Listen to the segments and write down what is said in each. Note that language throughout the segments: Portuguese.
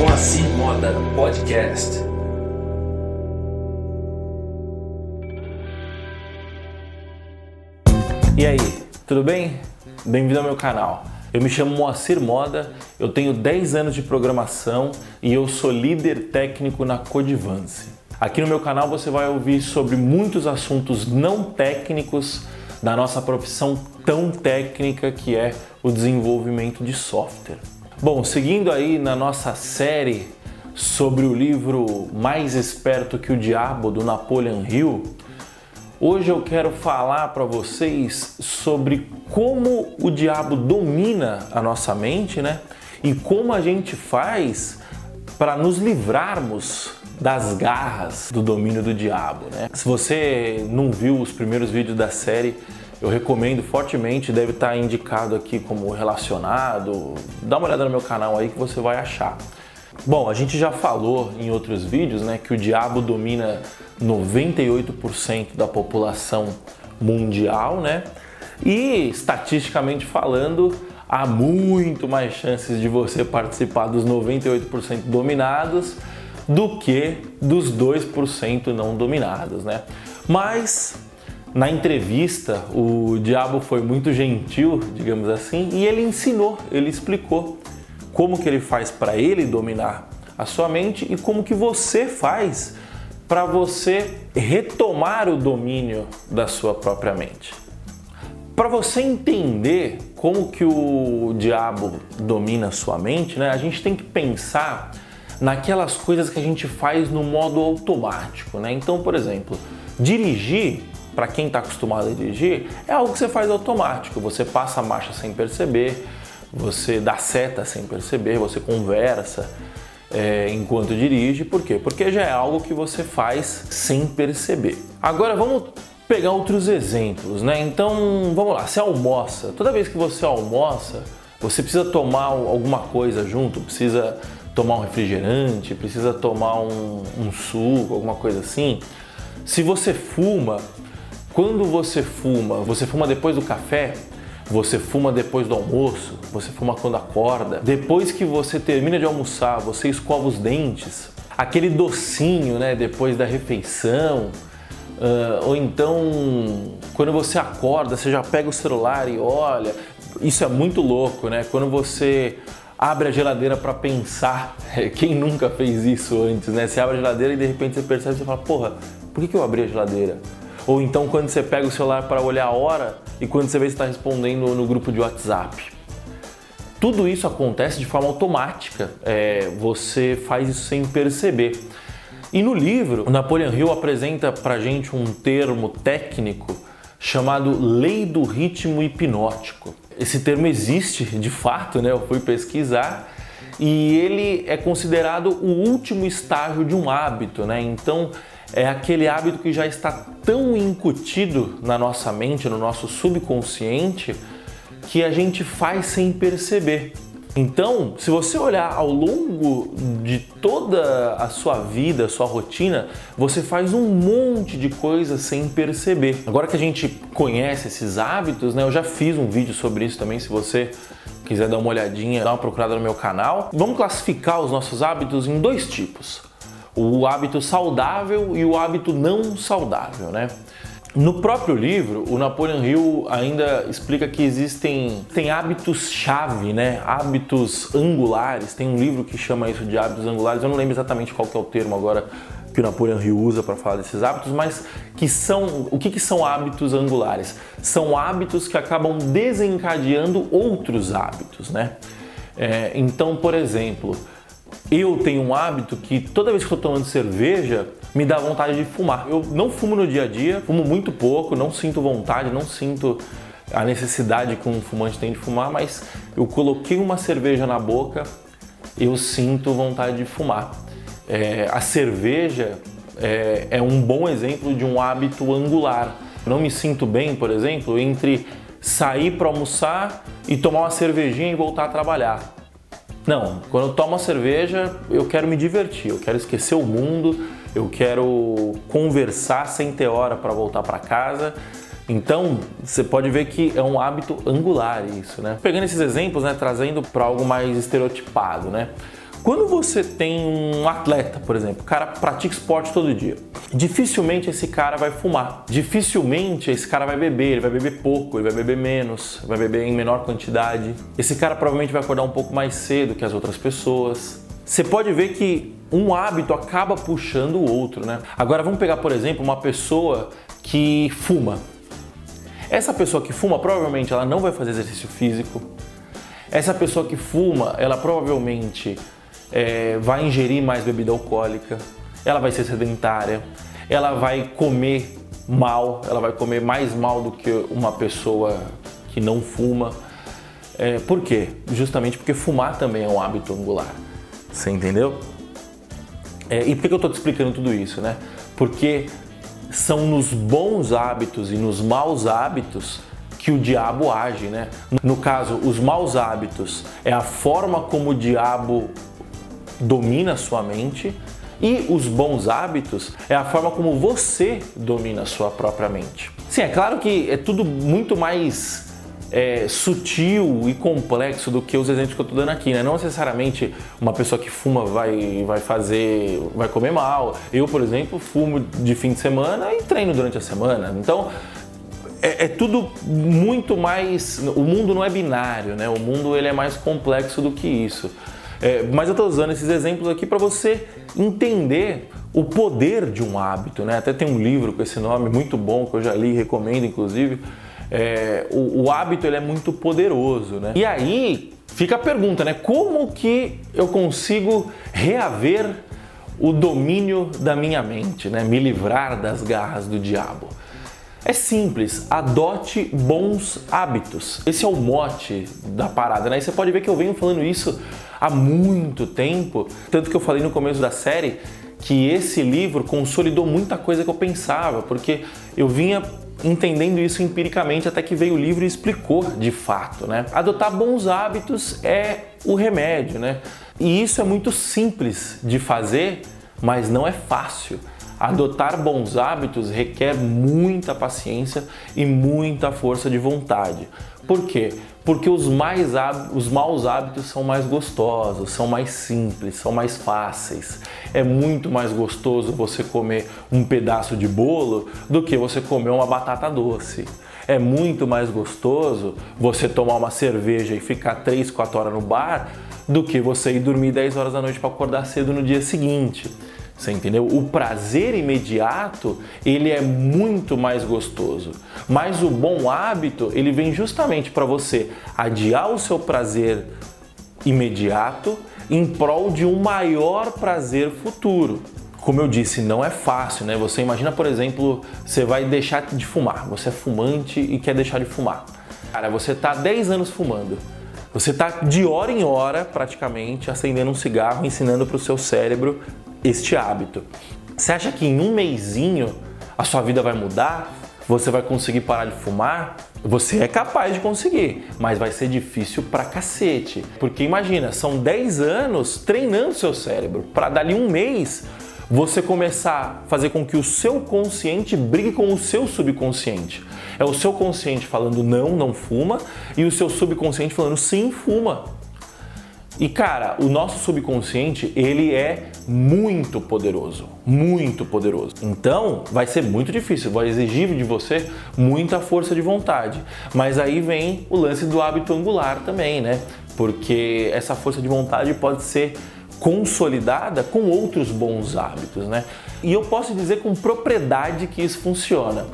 Moacir Moda Podcast. E aí, tudo bem? Bem-vindo ao meu canal. Eu me chamo Moacir Moda, eu tenho 10 anos de programação e eu sou líder técnico na Codivance. Aqui no meu canal você vai ouvir sobre muitos assuntos não técnicos da nossa profissão tão técnica que é o desenvolvimento de software. Bom, seguindo aí na nossa série sobre o livro Mais Esperto que o Diabo do Napoleon Hill, hoje eu quero falar para vocês sobre como o diabo domina a nossa mente, né? E como a gente faz para nos livrarmos das garras do domínio do diabo, né? Se você não viu os primeiros vídeos da série, eu recomendo fortemente, deve estar indicado aqui como relacionado. Dá uma olhada no meu canal aí que você vai achar. Bom, a gente já falou em outros vídeos, né, que o diabo domina 98% da população mundial, né? E estatisticamente falando, há muito mais chances de você participar dos 98% dominados do que dos 2% não dominados, né? Mas na entrevista, o diabo foi muito gentil, digamos assim, e ele ensinou, ele explicou como que ele faz para ele dominar a sua mente e como que você faz para você retomar o domínio da sua própria mente. Para você entender como que o diabo domina a sua mente, né, a gente tem que pensar naquelas coisas que a gente faz no modo automático, né? Então, por exemplo, dirigir para quem está acostumado a dirigir, é algo que você faz automático. Você passa a marcha sem perceber, você dá seta sem perceber, você conversa é, enquanto dirige. Por quê? Porque já é algo que você faz sem perceber. Agora vamos pegar outros exemplos, né? Então vamos lá, você almoça. Toda vez que você almoça, você precisa tomar alguma coisa junto, precisa tomar um refrigerante, precisa tomar um, um suco, alguma coisa assim. Se você fuma, quando você fuma, você fuma depois do café, você fuma depois do almoço, você fuma quando acorda. Depois que você termina de almoçar, você escova os dentes. Aquele docinho, né, depois da refeição. Uh, ou então, quando você acorda, você já pega o celular e olha. Isso é muito louco, né? Quando você abre a geladeira para pensar. Quem nunca fez isso antes, né? Você abre a geladeira e de repente você percebe você fala: Porra, por que eu abri a geladeira? Ou então quando você pega o celular para olhar a hora e quando você vê que está respondendo no grupo de WhatsApp. Tudo isso acontece de forma automática, é, você faz isso sem perceber. E no livro, o Napoleon Hill apresenta para gente um termo técnico chamado lei do ritmo hipnótico. Esse termo existe de fato, né? Eu fui pesquisar e ele é considerado o último estágio de um hábito, né? Então é aquele hábito que já está tão incutido na nossa mente, no nosso subconsciente, que a gente faz sem perceber. Então, se você olhar ao longo de toda a sua vida, sua rotina, você faz um monte de coisas sem perceber. Agora que a gente conhece esses hábitos, né? Eu já fiz um vídeo sobre isso também, se você quiser dar uma olhadinha, dar uma procurada no meu canal. Vamos classificar os nossos hábitos em dois tipos o hábito saudável e o hábito não saudável, né? No próprio livro, o Napoleon Hill ainda explica que existem tem hábitos-chave, né? Hábitos angulares. Tem um livro que chama isso de hábitos angulares. Eu não lembro exatamente qual que é o termo agora que o Napoleon Hill usa para falar desses hábitos, mas que são o que, que são hábitos angulares? São hábitos que acabam desencadeando outros hábitos, né? É, então, por exemplo, eu tenho um hábito que toda vez que eu estou tomando cerveja, me dá vontade de fumar. Eu não fumo no dia a dia, fumo muito pouco, não sinto vontade, não sinto a necessidade que um fumante tem de fumar, mas eu coloquei uma cerveja na boca, eu sinto vontade de fumar. É, a cerveja é, é um bom exemplo de um hábito angular. Eu não me sinto bem, por exemplo, entre sair para almoçar e tomar uma cervejinha e voltar a trabalhar. Não, quando eu tomo a cerveja, eu quero me divertir, eu quero esquecer o mundo, eu quero conversar sem ter hora para voltar para casa. Então, você pode ver que é um hábito angular isso, né? Pegando esses exemplos, né, trazendo para algo mais estereotipado, né? Quando você tem um atleta, por exemplo, o cara pratica esporte todo dia, dificilmente esse cara vai fumar, dificilmente esse cara vai beber, ele vai beber pouco, ele vai beber menos, vai beber em menor quantidade. Esse cara provavelmente vai acordar um pouco mais cedo que as outras pessoas. Você pode ver que um hábito acaba puxando o outro, né? Agora vamos pegar, por exemplo, uma pessoa que fuma. Essa pessoa que fuma, provavelmente ela não vai fazer exercício físico. Essa pessoa que fuma, ela provavelmente é, vai ingerir mais bebida alcoólica, ela vai ser sedentária, ela vai comer mal, ela vai comer mais mal do que uma pessoa que não fuma. É, por quê? Justamente porque fumar também é um hábito angular. Você entendeu? É, e por que eu estou te explicando tudo isso, né? Porque são nos bons hábitos e nos maus hábitos que o diabo age, né? No caso, os maus hábitos é a forma como o diabo domina a sua mente e os bons hábitos é a forma como você domina a sua própria mente. Sim, é claro que é tudo muito mais é, sutil e complexo do que os exemplos que eu estou dando aqui, né? Não necessariamente uma pessoa que fuma vai, vai fazer, vai comer mal. Eu, por exemplo, fumo de fim de semana e treino durante a semana. Então, é, é, tudo muito mais. O mundo não é binário, né? O mundo ele é mais complexo do que isso. É, mas eu estou usando esses exemplos aqui para você entender o poder de um hábito, né? Até tem um livro com esse nome muito bom que eu já li, recomendo inclusive. É, o, o, hábito ele é muito poderoso, né? E aí fica a pergunta, né? Como que eu consigo reaver o domínio da minha mente, né? Me livrar das garras do diabo? É simples, adote bons hábitos. Esse é o mote da parada, né? E você pode ver que eu venho falando isso há muito tempo, tanto que eu falei no começo da série que esse livro consolidou muita coisa que eu pensava, porque eu vinha entendendo isso empiricamente até que veio o livro e explicou de fato, né? Adotar bons hábitos é o remédio, né? E isso é muito simples de fazer, mas não é fácil. Adotar bons hábitos requer muita paciência e muita força de vontade. Por quê? Porque os, mais, os maus hábitos são mais gostosos, são mais simples, são mais fáceis. É muito mais gostoso você comer um pedaço de bolo do que você comer uma batata doce. É muito mais gostoso você tomar uma cerveja e ficar 3, 4 horas no bar do que você ir dormir 10 horas da noite para acordar cedo no dia seguinte. Você entendeu? O prazer imediato, ele é muito mais gostoso. Mas o bom hábito, ele vem justamente para você adiar o seu prazer imediato em prol de um maior prazer futuro. Como eu disse, não é fácil, né? Você imagina, por exemplo, você vai deixar de fumar. Você é fumante e quer deixar de fumar. Cara, você tá 10 anos fumando. Você tá de hora em hora, praticamente, acendendo um cigarro, ensinando para o seu cérebro este hábito. Você acha que em um mêsinho a sua vida vai mudar? Você vai conseguir parar de fumar? Você é capaz de conseguir, mas vai ser difícil pra cacete. Porque imagina, são 10 anos treinando seu cérebro para dali um mês você começar a fazer com que o seu consciente brigue com o seu subconsciente. É o seu consciente falando não, não fuma, e o seu subconsciente falando sim, fuma. E cara, o nosso subconsciente, ele é muito poderoso, muito poderoso. Então, vai ser muito difícil, vai exigir de você muita força de vontade. Mas aí vem o lance do hábito angular também, né? Porque essa força de vontade pode ser consolidada com outros bons hábitos, né? E eu posso dizer com propriedade que isso funciona.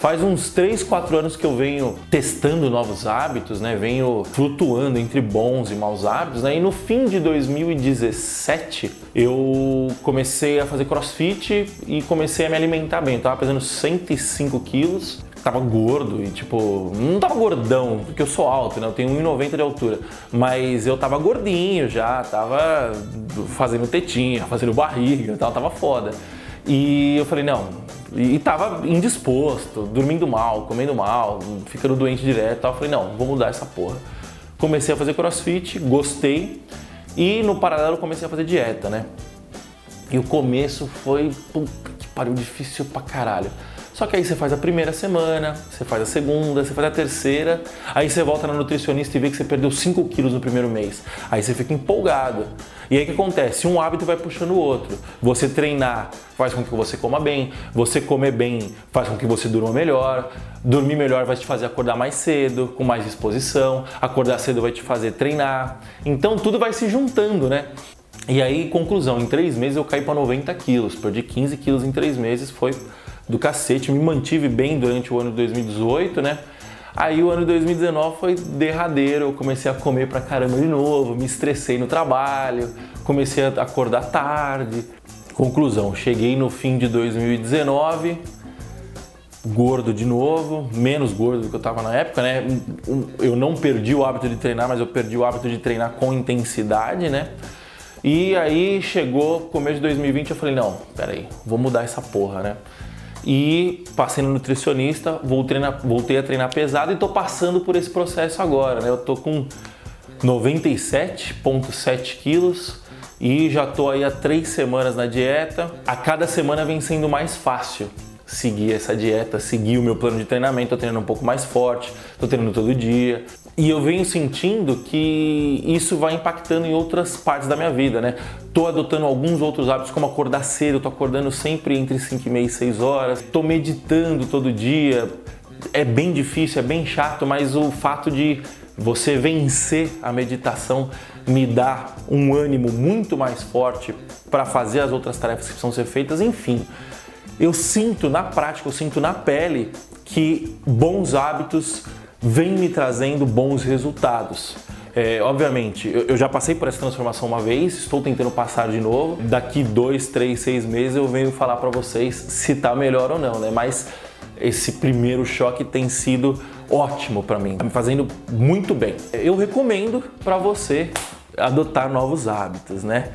Faz uns 3, 4 anos que eu venho testando novos hábitos, né? Venho flutuando entre bons e maus hábitos, né? E no fim de 2017 eu comecei a fazer crossfit e comecei a me alimentar bem. Eu tava pesando 105 quilos, tava gordo e tipo, não tava gordão, porque eu sou alto, né? Eu tenho 1,90 de altura, mas eu tava gordinho já, tava fazendo tetinha, fazendo barriga, tal, tava foda. E eu falei, não, e, tava indisposto, dormindo mal, comendo mal, ficando doente direto e tal. Eu falei, não, vou mudar essa porra. Comecei a fazer crossfit, gostei e no paralelo comecei a fazer dieta, né? E o começo foi, puta que pariu, difícil pra caralho. Só que aí você faz a primeira semana, você faz a segunda, você faz a terceira, aí você volta na nutricionista e vê que você perdeu 5 quilos no primeiro mês. Aí você fica empolgado. E aí o que acontece? Um hábito vai puxando o outro. Você treinar faz com que você coma bem, você comer bem faz com que você durma melhor, dormir melhor vai te fazer acordar mais cedo, com mais disposição, acordar cedo vai te fazer treinar. Então tudo vai se juntando, né? E aí, conclusão, em três meses eu caí para 90 quilos, perdi 15 quilos em três meses, foi do cacete, me mantive bem durante o ano de 2018, né? Aí o ano de 2019 foi derradeiro, eu comecei a comer pra caramba de novo, me estressei no trabalho, comecei a acordar tarde. Conclusão, cheguei no fim de 2019, gordo de novo, menos gordo do que eu estava na época, né? Eu não perdi o hábito de treinar, mas eu perdi o hábito de treinar com intensidade, né? E aí chegou começo de 2020, eu falei, não, peraí, vou mudar essa porra, né? E passei no nutricionista, voltei, na, voltei a treinar pesado e tô passando por esse processo agora, né? Eu tô com 97,7 quilos e já tô aí há três semanas na dieta. A cada semana vem sendo mais fácil seguir essa dieta, seguir o meu plano de treinamento, tô treinando um pouco mais forte, tô treinando todo dia. E eu venho sentindo que isso vai impactando em outras partes da minha vida, né? Tô adotando alguns outros hábitos, como acordar cedo, tô acordando sempre entre 5 e meia e 6 horas, tô meditando todo dia. É bem difícil, é bem chato, mas o fato de você vencer a meditação me dá um ânimo muito mais forte para fazer as outras tarefas que precisam ser feitas, enfim eu sinto na prática, eu sinto na pele que bons hábitos vêm me trazendo bons resultados. É, obviamente, eu, eu, já passei por essa transformação uma vez, estou tentando passar de novo. Daqui dois, três, seis meses eu venho falar para vocês se tá melhor ou não, né? Mas esse primeiro choque tem sido ótimo para mim, tá me fazendo muito bem. Eu recomendo para você adotar novos hábitos, né?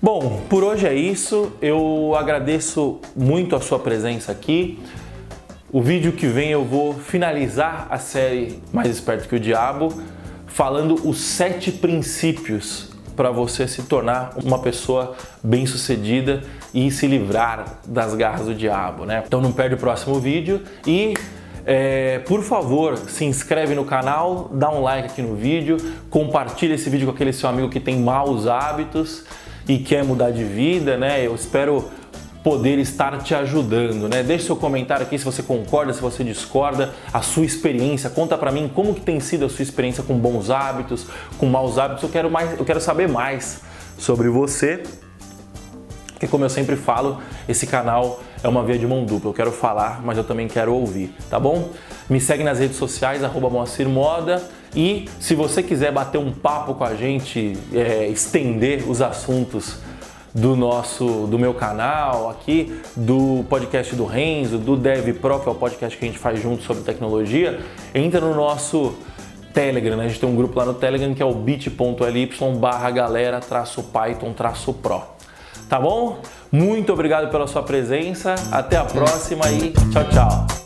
Bom, por hoje é isso. Eu agradeço muito a sua presença aqui. O vídeo que vem eu vou finalizar a série Mais Esperto que o Diabo, falando os sete princípios para você se tornar uma pessoa bem-sucedida e se livrar das garras do diabo, né? Então não perde o próximo vídeo e é, por favor, se inscreve no canal, dá um like aqui no vídeo, compartilha esse vídeo com aquele seu amigo que tem maus hábitos e quer mudar de vida, né? Eu espero poder estar te ajudando, né? Deixe seu comentário aqui se você concorda, se você discorda, a sua experiência, conta para mim como que tem sido a sua experiência com bons hábitos, com maus hábitos. Eu quero mais, eu quero saber mais sobre você. Porque como eu sempre falo, esse canal é uma via de mão dupla. Eu quero falar, mas eu também quero ouvir, tá bom? Me segue nas redes sociais, arroba Moacir Moda. E se você quiser bater um papo com a gente, é, estender os assuntos do nosso, do meu canal aqui, do podcast do Renzo, do Dev Pro, que é o podcast que a gente faz junto sobre tecnologia, entra no nosso Telegram, né? A gente tem um grupo lá no Telegram que é o bit.ly barra galera traço Python traço Pro. Tá bom? Muito obrigado pela sua presença, até a próxima e tchau, tchau.